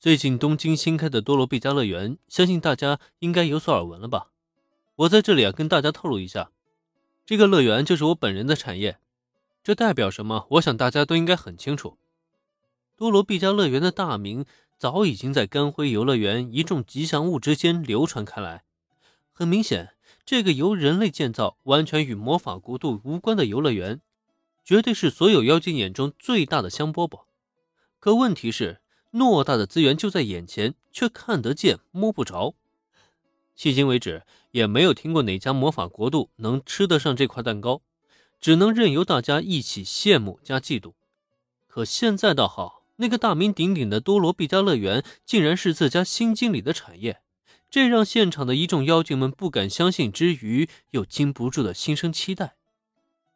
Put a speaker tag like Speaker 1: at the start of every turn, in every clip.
Speaker 1: 最近东京新开的多罗毕加乐园，相信大家应该有所耳闻了吧？我在这里啊，跟大家透露一下，这个乐园就是我本人的产业。这代表什么？我想大家都应该很清楚。多罗毕加乐园的大名早已经在干辉游乐园一众吉祥物之间流传开来。很明显，这个由人类建造、完全与魔法国度无关的游乐园，绝对是所有妖精眼中最大的香饽饽。可问题是。偌大的资源就在眼前，却看得见摸不着。迄今为止，也没有听过哪家魔法国度能吃得上这块蛋糕，只能任由大家一起羡慕加嫉妒。可现在倒好，那个大名鼎鼎的多罗毕加乐园竟然是自家新经理的产业，这让现场的一众妖精们不敢相信之余，又禁不住的心生期待。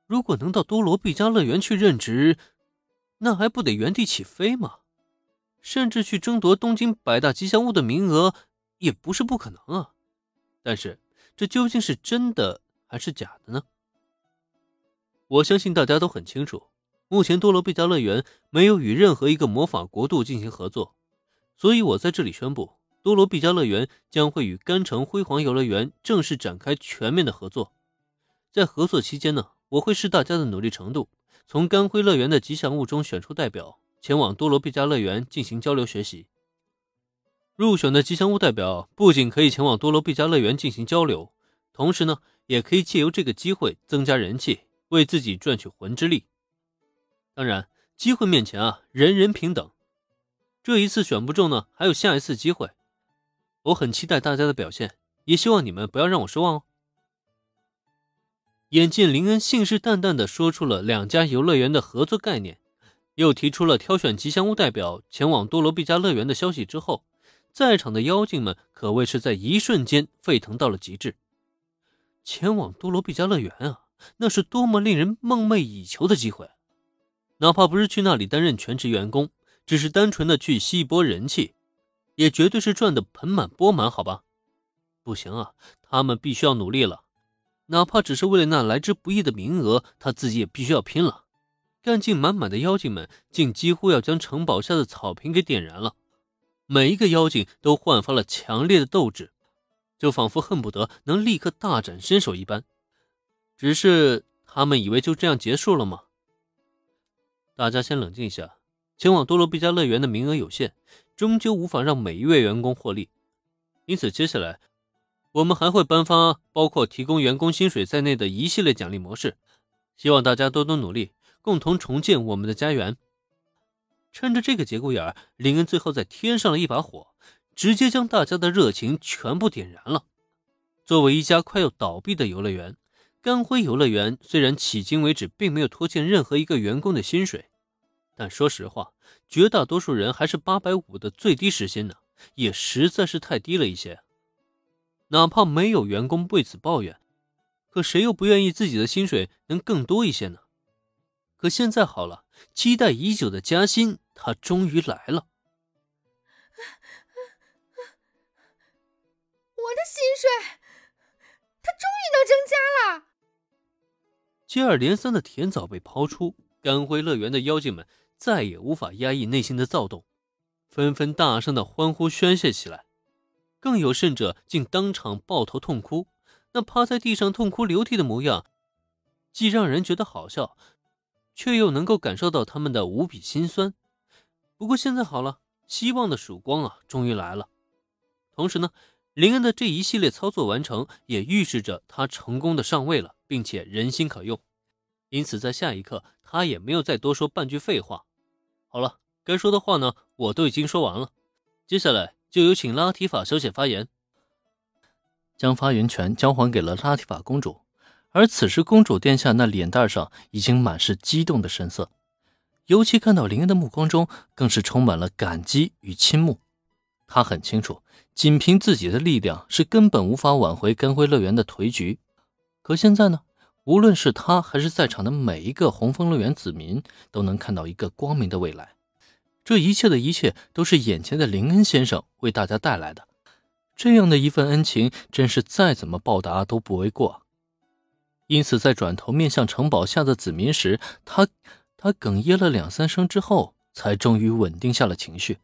Speaker 1: 如果能到多罗毕加乐园去任职，那还不得原地起飞吗？甚至去争夺东京百大吉祥物的名额也不是不可能啊！但是这究竟是真的还是假的呢？我相信大家都很清楚，目前多罗毕加乐园没有与任何一个魔法国度进行合作，所以我在这里宣布，多罗毕加乐园将会与甘城辉煌游乐园正式展开全面的合作。在合作期间呢，我会视大家的努力程度，从甘辉乐园的吉祥物中选出代表。前往多罗毕加乐园进行交流学习。入选的吉祥物代表不仅可以前往多罗毕加乐园进行交流，同时呢，也可以借由这个机会增加人气，为自己赚取魂之力。当然，机会面前啊，人人平等。这一次选不中呢，还有下一次机会。我很期待大家的表现，也希望你们不要让我失望哦。眼见林恩信誓旦旦地说出了两家游乐园的合作概念。又提出了挑选吉祥物代表前往多罗毕加乐园的消息之后，在场的妖精们可谓是在一瞬间沸腾到了极致。前往多罗毕加乐园啊，那是多么令人梦寐以求的机会！哪怕不是去那里担任全职员工，只是单纯的去吸一波人气，也绝对是赚得盆满钵满，好吧？不行啊，他们必须要努力了，哪怕只是为了那来之不易的名额，他自己也必须要拼了。干劲满满的妖精们竟几乎要将城堡下的草坪给点燃了，每一个妖精都焕发了强烈的斗志，就仿佛恨不得能立刻大展身手一般。只是他们以为就这样结束了吗？大家先冷静一下，前往多罗毕加乐园的名额有限，终究无法让每一位员工获利，因此接下来我们还会颁发包括提供员工薪水在内的一系列奖励模式，希望大家多多努力。共同重建我们的家园。趁着这个节骨眼儿，林恩最后再添上了一把火，直接将大家的热情全部点燃了。作为一家快要倒闭的游乐园，甘辉游乐园虽然迄今为止并没有拖欠任何一个员工的薪水，但说实话，绝大多数人还是八百五的最低时薪呢，也实在是太低了一些。哪怕没有员工为此抱怨，可谁又不愿意自己的薪水能更多一些呢？可现在好了，期待已久的加薪，它终于来了。
Speaker 2: 我的薪水，它终于能增加了。
Speaker 1: 接二连三的甜枣被抛出，甘辉乐园的妖精们再也无法压抑内心的躁动，纷纷大声的欢呼宣泄起来。更有甚者，竟当场抱头痛哭。那趴在地上痛哭流涕的模样，既让人觉得好笑。却又能够感受到他们的无比心酸。不过现在好了，希望的曙光啊，终于来了。同时呢，林恩的这一系列操作完成，也预示着他成功的上位了，并且人心可用。因此，在下一刻，他也没有再多说半句废话。好了，该说的话呢，我都已经说完了。接下来就有请拉提法小姐发言，
Speaker 3: 将发言权交还给了拉提法公主。而此时，公主殿下那脸蛋上已经满是激动的神色，尤其看到林恩的目光中，更是充满了感激与倾慕。她很清楚，仅凭自己的力量是根本无法挽回甘辉乐园的颓局。可现在呢，无论是她还是在场的每一个红枫乐园子民，都能看到一个光明的未来。这一切的一切，都是眼前的林恩先生为大家带来的。这样的一份恩情，真是再怎么报答都不为过。因此，在转头面向城堡下的子民时，他他哽咽了两三声之后，才终于稳定下了情绪。